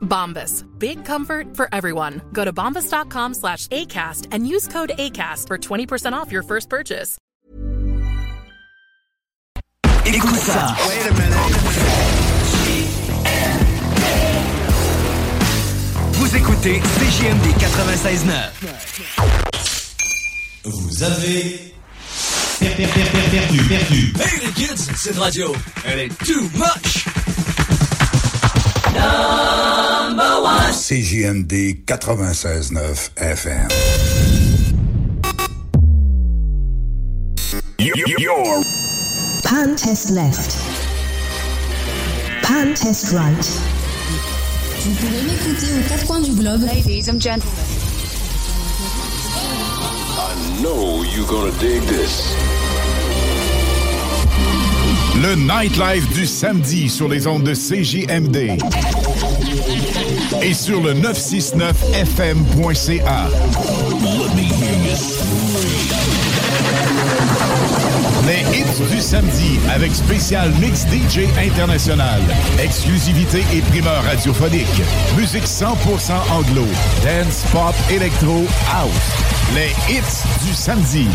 Bombas. Big comfort for everyone. Go to bombas.com slash ACAST and use code ACAST for 20% off your first purchase. Écoute ça. Wait a minute. Vous écoutez CJMD 96.9. Vous avez per- per- per- per- perdu, perdu. Hey les kids, cette radio, elle est too much. Number one. CJMD 96.9 FM. Your pan test left. Pan test right. Vous pouvez m'écouter aux quatre coins du globe. Ladies and gentlemen. I know you're gonna dig this. Le nightlife du samedi sur les ondes de CJMD et sur le 969fm.ca. Les hits du samedi avec spécial mix DJ international, exclusivité et primeur radiophonique, musique 100% anglo, dance, pop, électro, house. Les hits du samedi.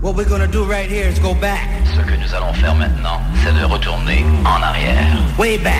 What we're gonna do right here is go. Ce que nous allons faire maintenant, c'est de retourner en arrière. Way back.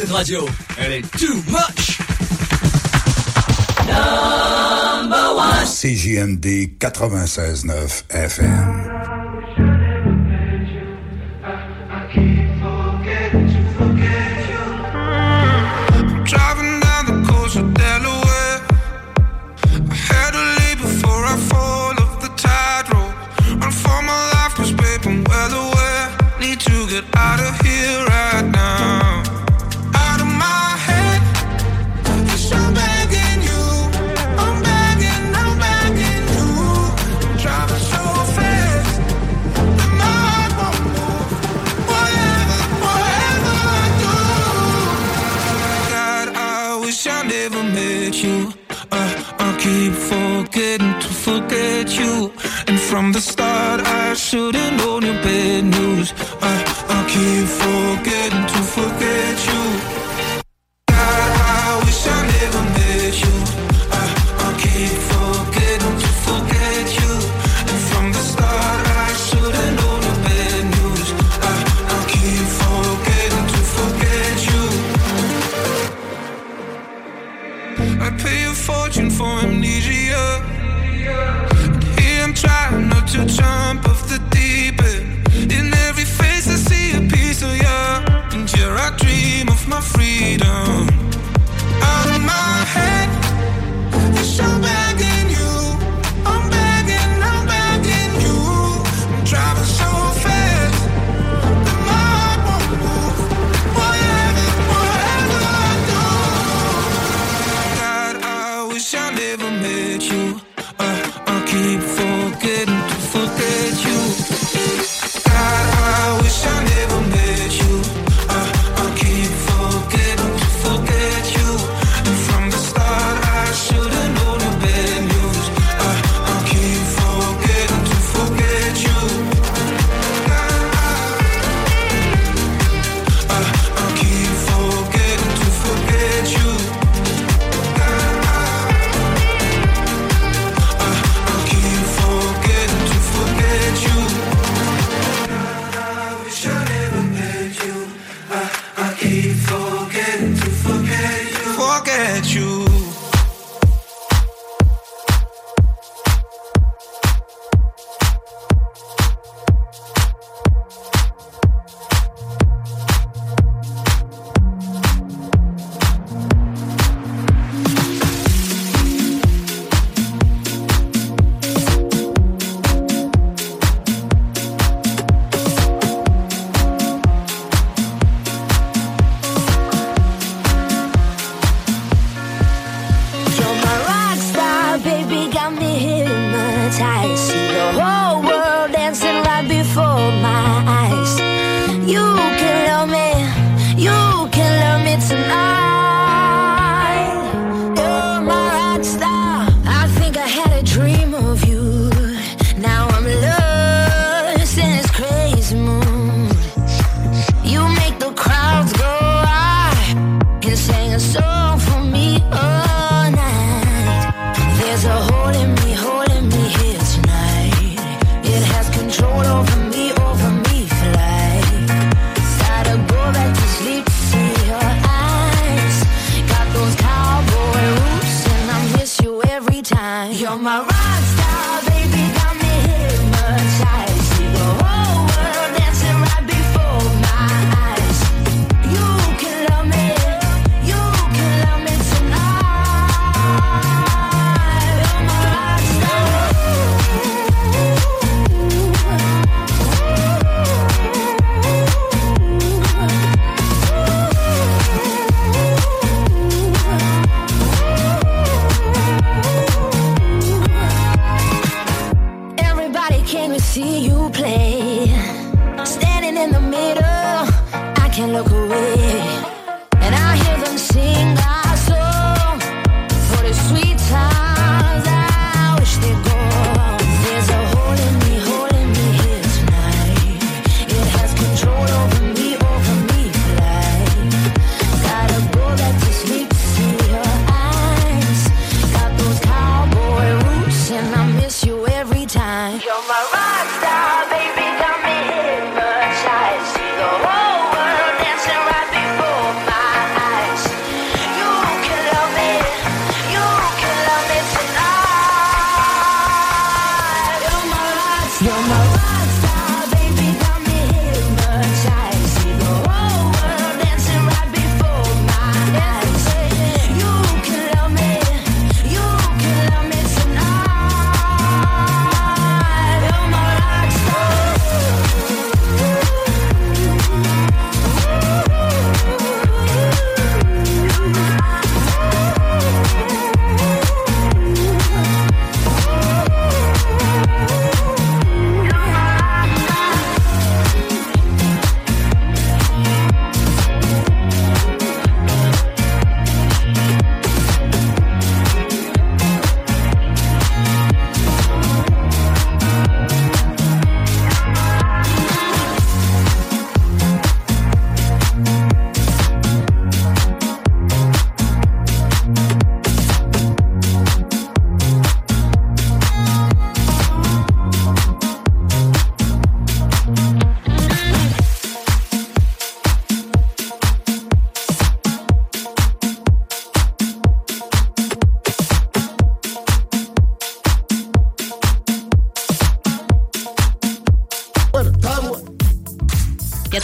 Cette radio, elle est too much. Number one. CJMD 96.9 FM. you. And from the start, I should've known you better.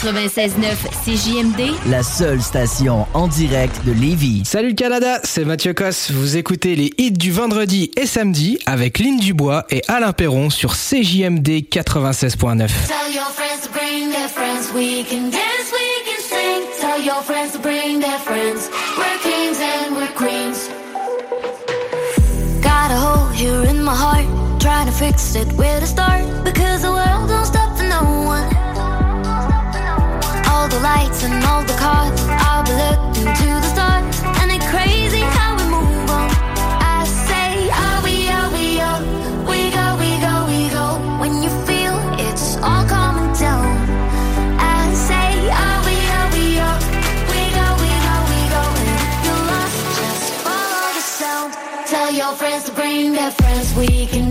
96.9 CJMD, la seule station en direct de Lévis. Salut le Canada, c'est Mathieu Cosse. Vous écoutez les hits du vendredi et samedi avec Lynn Dubois et Alain Perron sur CJMD 96.9. Tell your friends to bring their friends, we can dance, we can sing. Tell your friends to bring their friends, we're kings and we're queens. Got a hole here in my heart, trying to fix it with a start because the world lights and all the cars. I'll be looking to the stars. And it's crazy how we move on. I say, are we, are we, are we go, we go, we go. When you feel it's all coming down. I say, are we, are we, are we go, we go, we go. And if you're lost, just follow the sound. Tell your friends to bring their friends. We can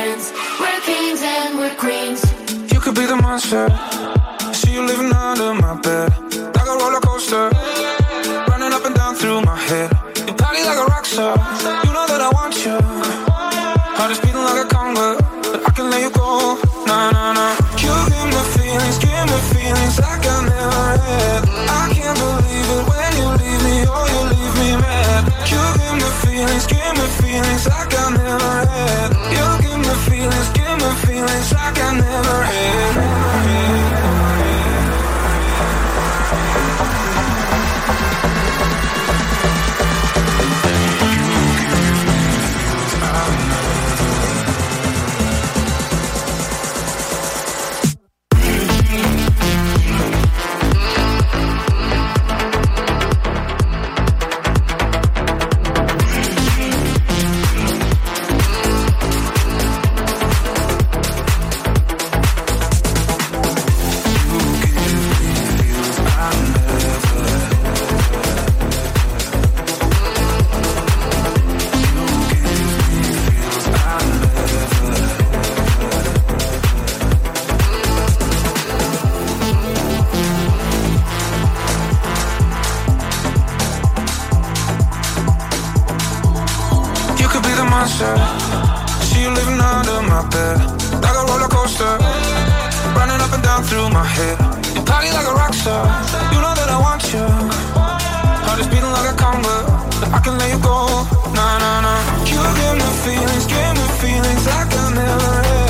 friends. We're kings and we're queens. You could be the monster. Monster. See you living under my bed, like a roller coaster, running up and down through my head. You party like a rock star. You know that I want you. Heart is beating like a conga. I can let you go. Nah, nah, nah. You give me feelings, give me feelings like I never had.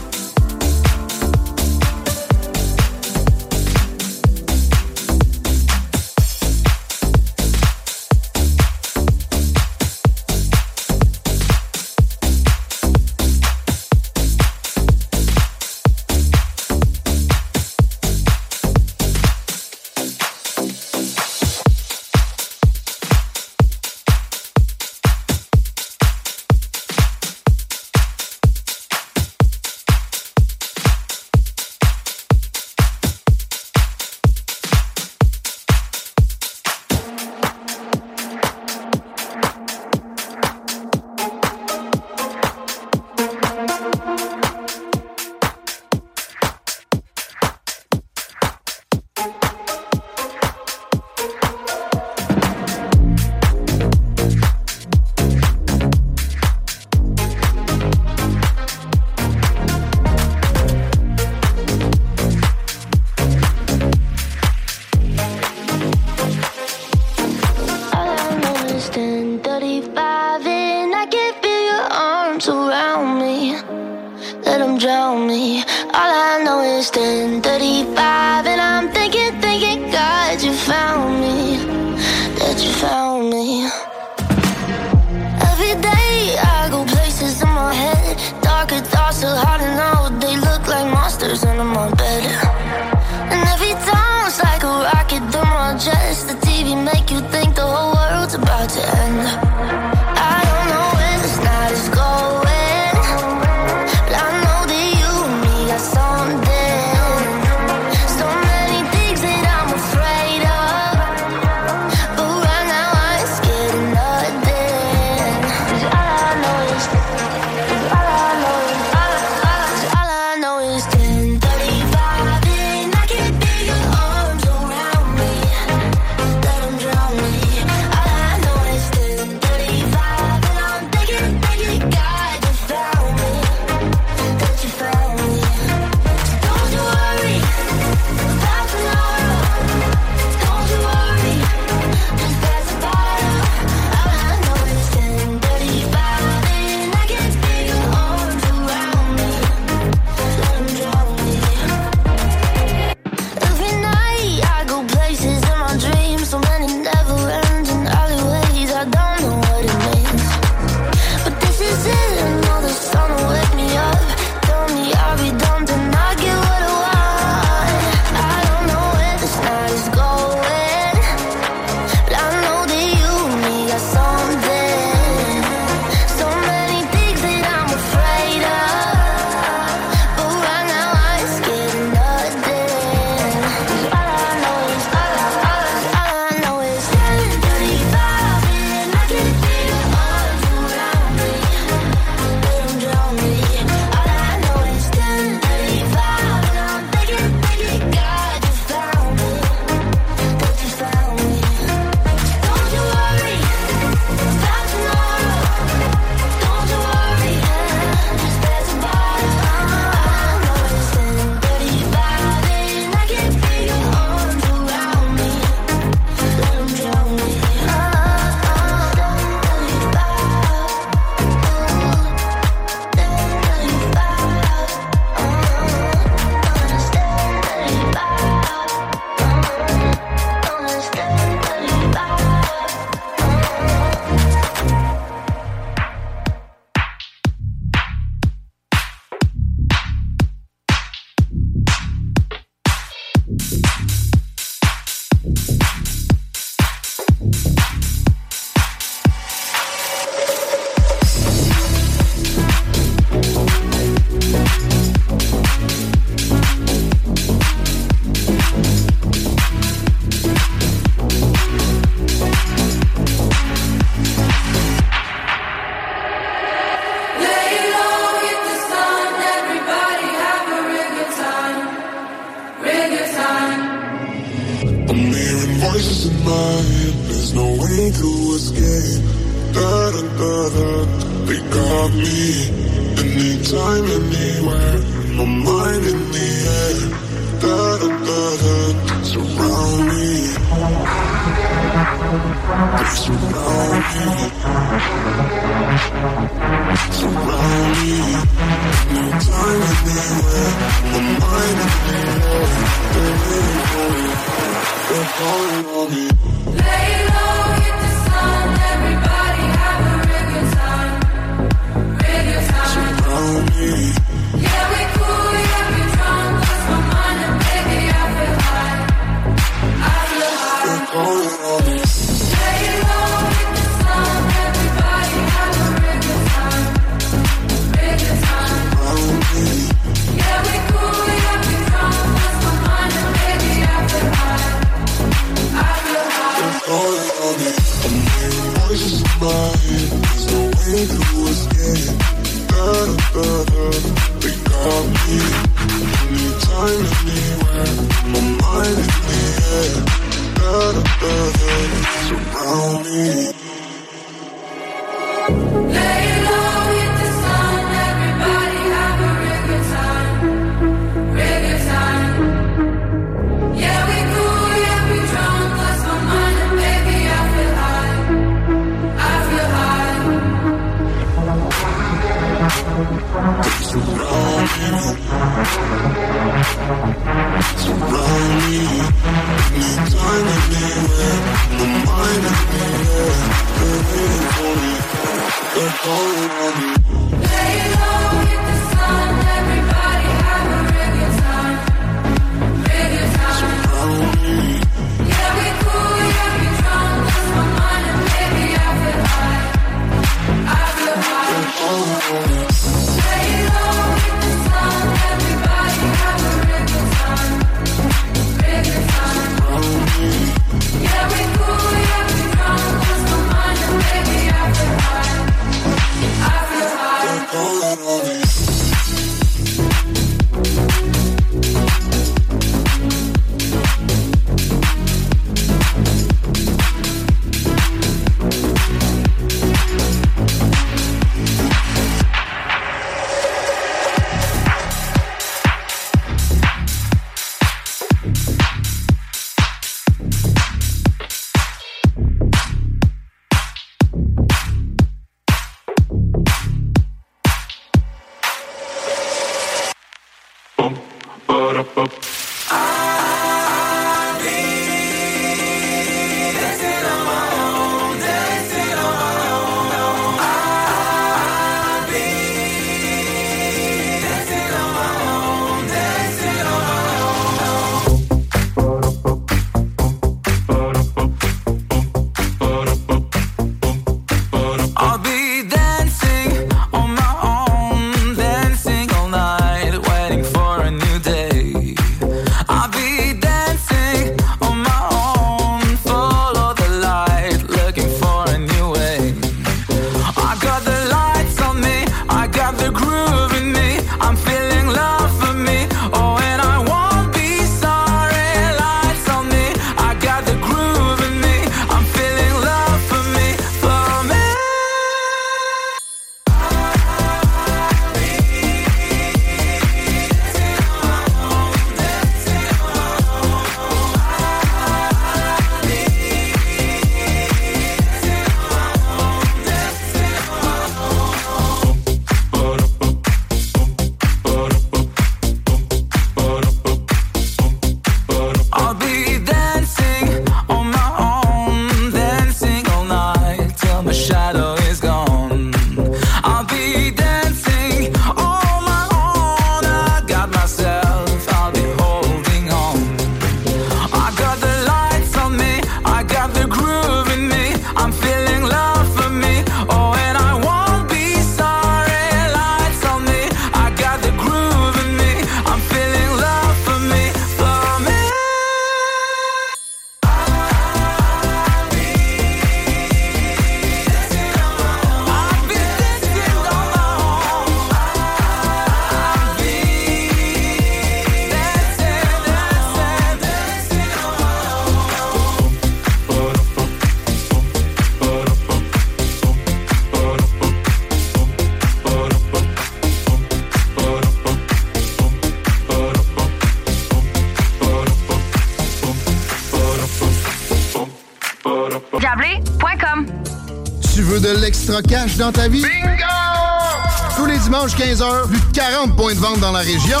L'extra cash dans ta vie? Bingo! Tous les dimanches 15h, plus de 40 points de vente dans la région.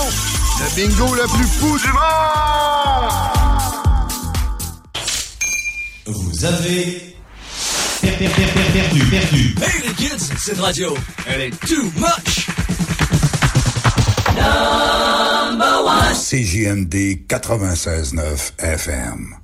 Le bingo le plus fou du monde! Vous avez perdu, perdu, perdu. Hey les kids, cette radio, elle est too much. Number one. CJMD 96.9 FM.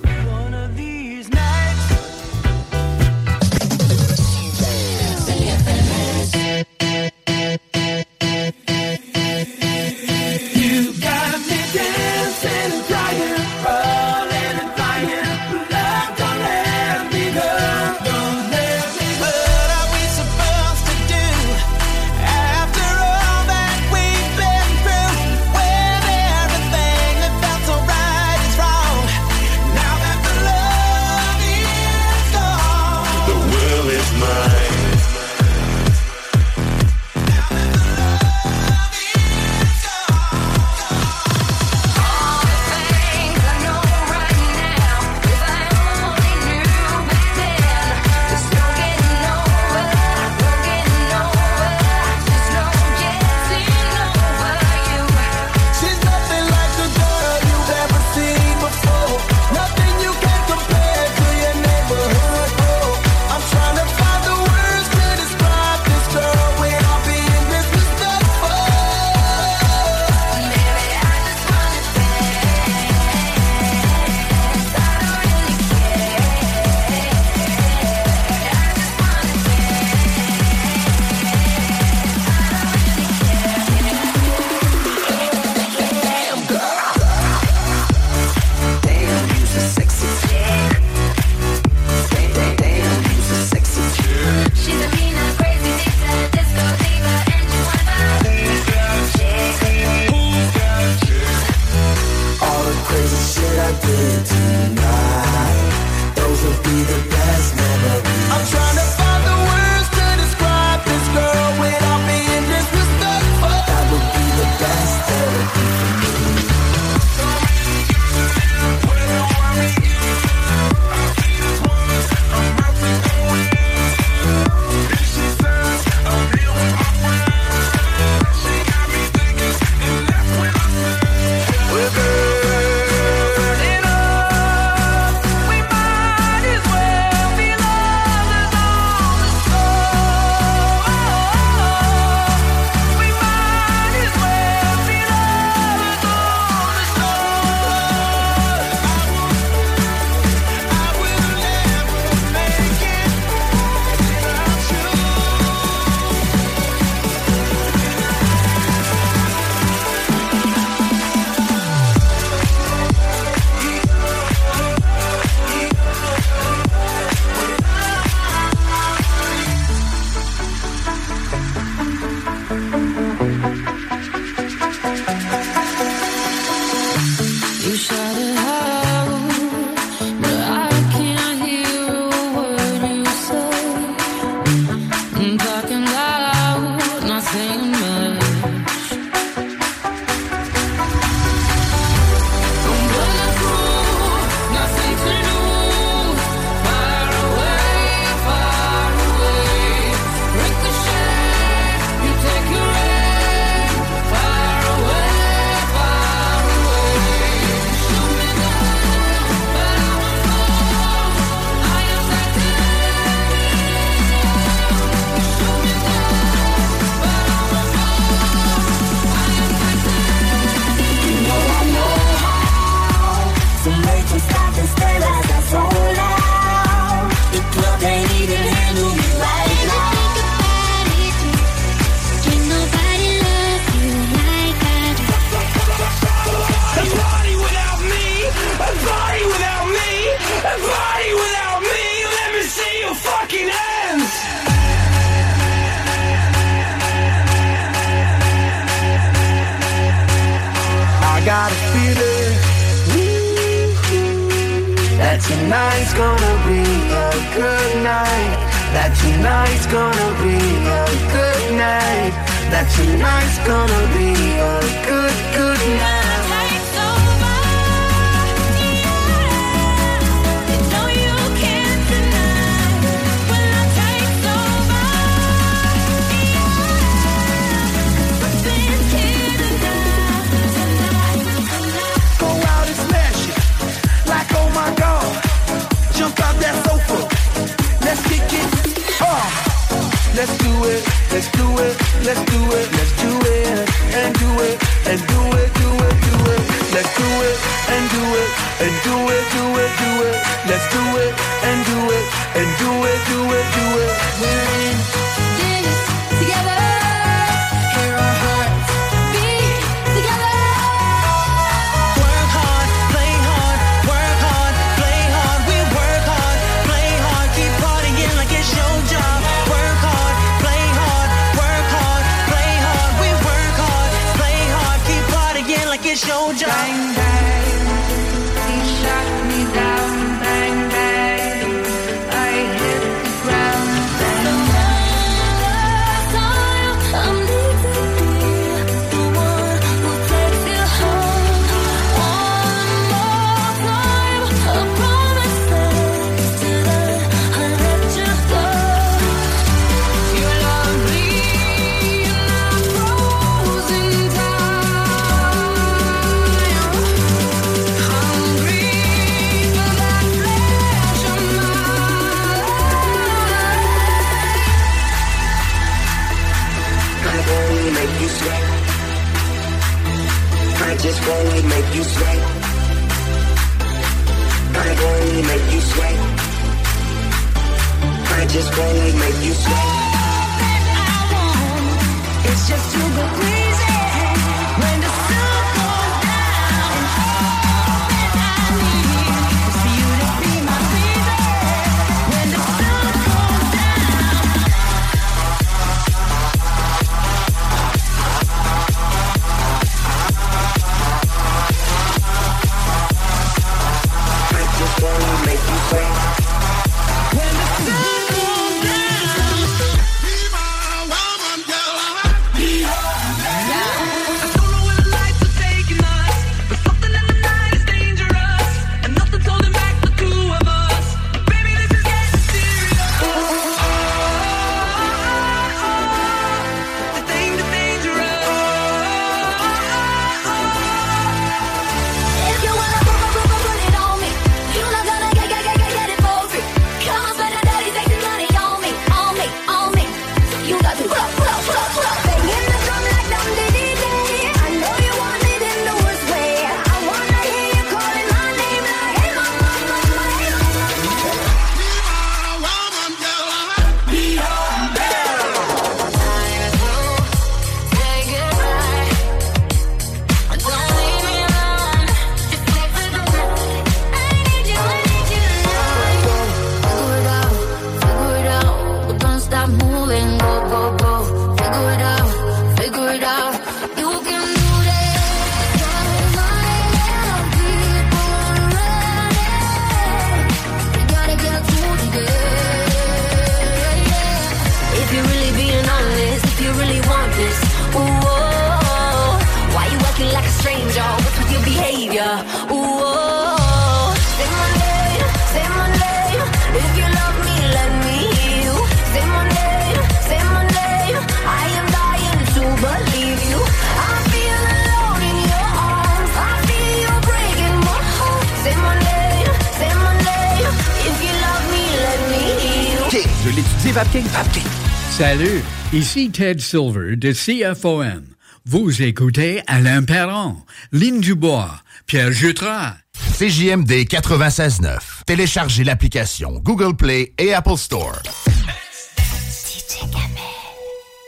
Ici Ted Silver de CFOM. Vous écoutez Alain Perron, Lynn Dubois, Pierre Jutras. CJMD 96.9. Téléchargez l'application Google Play et Apple Store.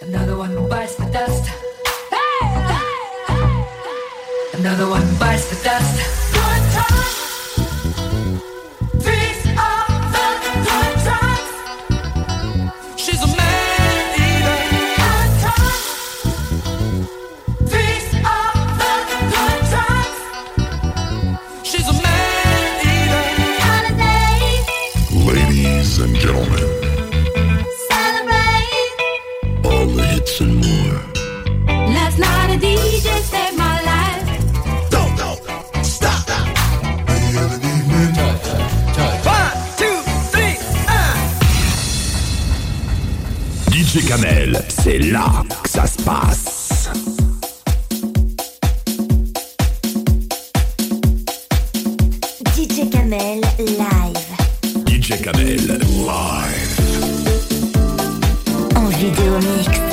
Another one bites the dust. Another one bites the dust. Time. Video Mix.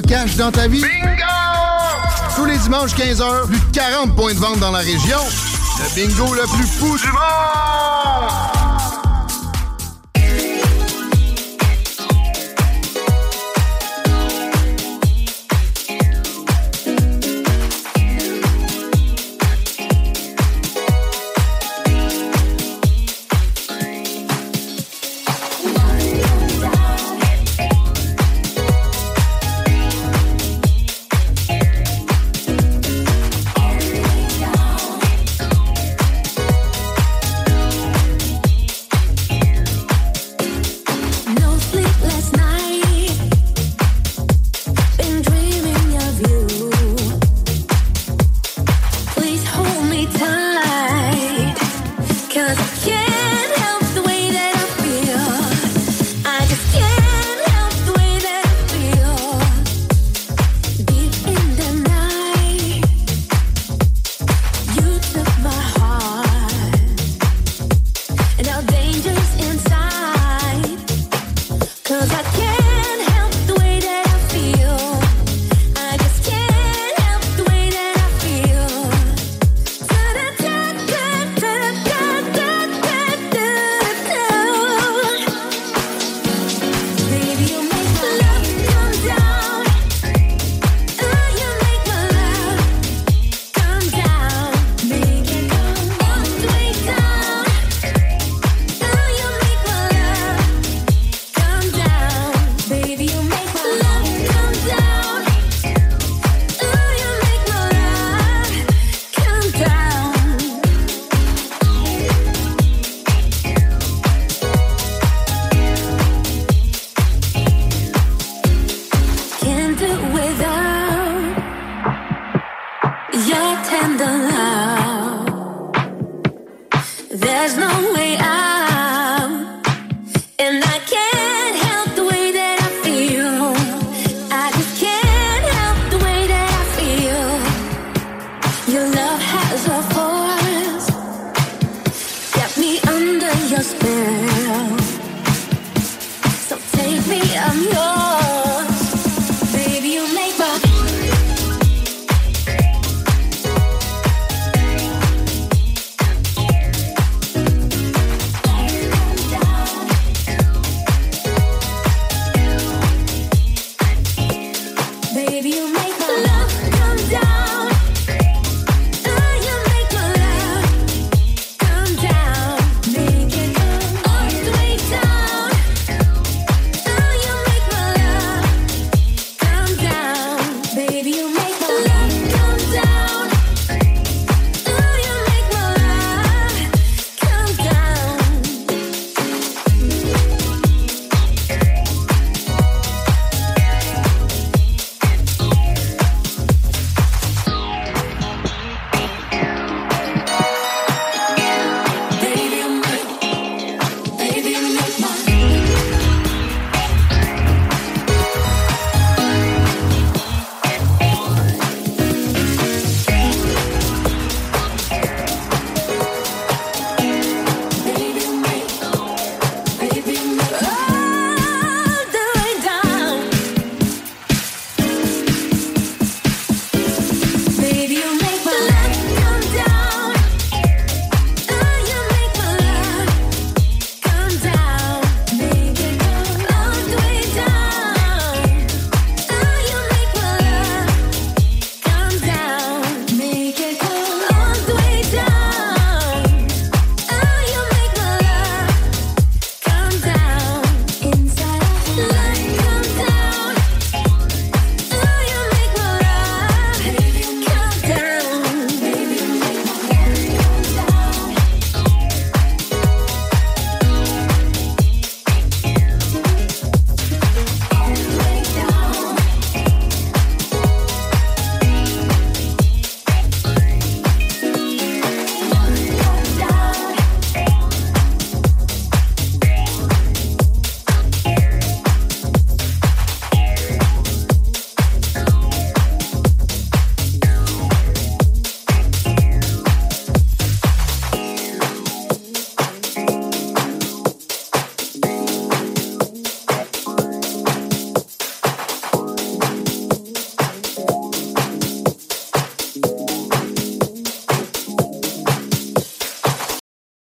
cash dans ta vie? Bingo! Tous les dimanches 15h, plus de 40 points de vente dans la région. Le bingo le plus fou du monde!